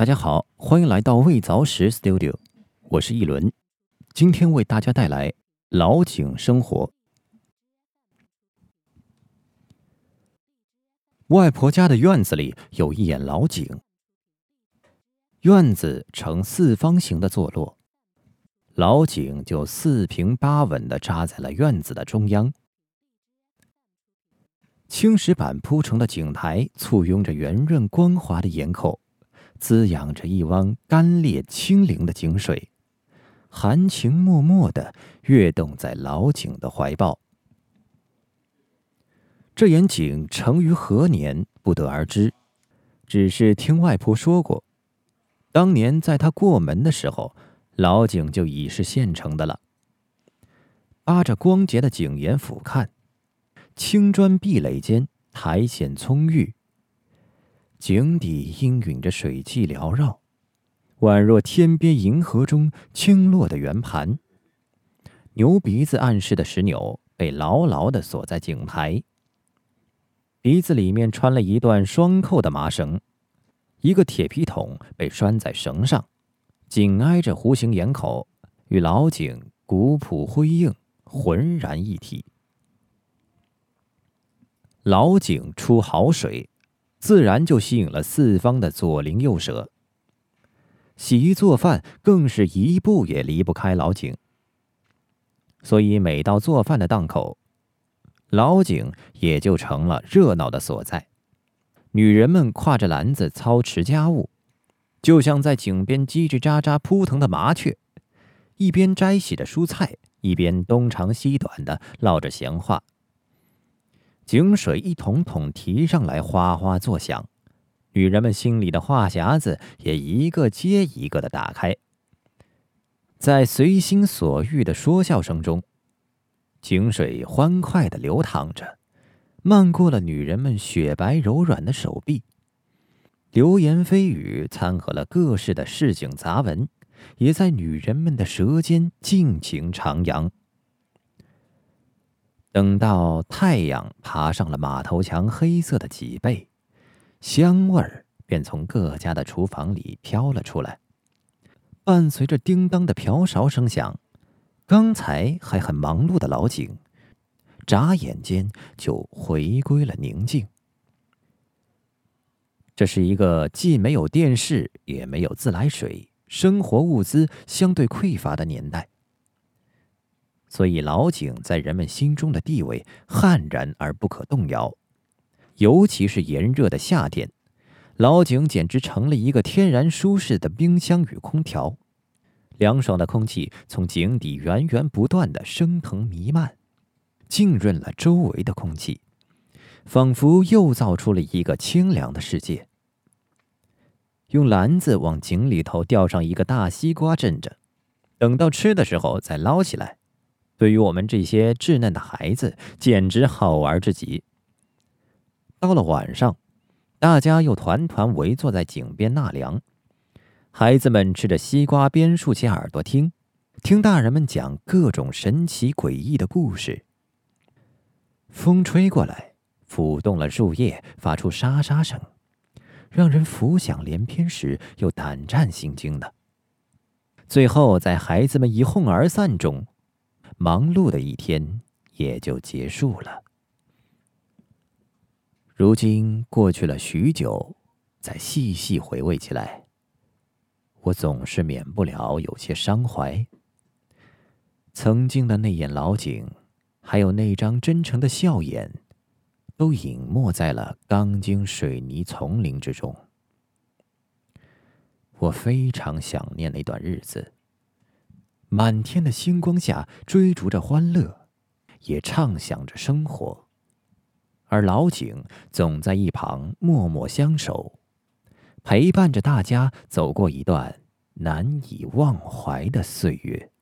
大家好，欢迎来到未凿石 Studio，我是一轮，今天为大家带来老井生活。外婆家的院子里有一眼老井，院子呈四方形的坐落，老井就四平八稳的扎在了院子的中央。青石板铺成的井台簇拥着圆润光滑的檐口。滋养着一汪干冽清灵的井水，含情脉脉的跃动在老井的怀抱。这眼井成于何年，不得而知，只是听外婆说过，当年在她过门的时候，老井就已是现成的了。扒着光洁的井沿俯瞰，青砖壁垒间苔藓葱郁。井底氤氲着水汽缭绕，宛若天边银河中倾落的圆盘。牛鼻子暗示的石钮被牢牢的锁在井台，鼻子里面穿了一段双扣的麻绳，一个铁皮桶被拴在绳上，紧挨着弧形眼口，与老井古朴辉映，浑然一体。老井出好水。自然就吸引了四方的左邻右舍。洗衣做饭更是一步也离不开老井，所以每到做饭的档口，老井也就成了热闹的所在。女人们挎着篮子操持家务，就像在井边叽叽喳喳扑腾的麻雀，一边摘洗着蔬菜，一边东长西短的唠着闲话。井水一桶桶提上来，哗哗作响，女人们心里的话匣子也一个接一个的打开。在随心所欲的说笑声中，井水欢快的流淌着，漫过了女人们雪白柔软的手臂。流言蜚语掺和了各式的市井杂文，也在女人们的舌尖尽情徜徉。等到太阳爬上了马头墙黑色的脊背，香味儿便从各家的厨房里飘了出来。伴随着叮当的瓢勺声响，刚才还很忙碌的老井，眨眼间就回归了宁静。这是一个既没有电视，也没有自来水，生活物资相对匮乏的年代。所以，老井在人们心中的地位悍然而不可动摇。尤其是炎热的夏天，老井简直成了一个天然舒适的冰箱与空调。凉爽的空气从井底源源不断的升腾弥漫，浸润了周围的空气，仿佛又造出了一个清凉的世界。用篮子往井里头吊上一个大西瓜镇着，等到吃的时候再捞起来。对于我们这些稚嫩的孩子，简直好玩至极。到了晚上，大家又团团围坐在井边纳凉，孩子们吃着西瓜，边竖起耳朵听，听大人们讲各种神奇诡异的故事。风吹过来，抚动了树叶，发出沙沙声，让人浮想联翩时又胆战心惊的。最后，在孩子们一哄而散中。忙碌的一天也就结束了。如今过去了许久，再细细回味起来，我总是免不了有些伤怀。曾经的那眼老井，还有那张真诚的笑颜，都隐没在了钢筋水泥丛林之中。我非常想念那段日子。满天的星光下，追逐着欢乐，也畅想着生活，而老井总在一旁默默相守，陪伴着大家走过一段难以忘怀的岁月。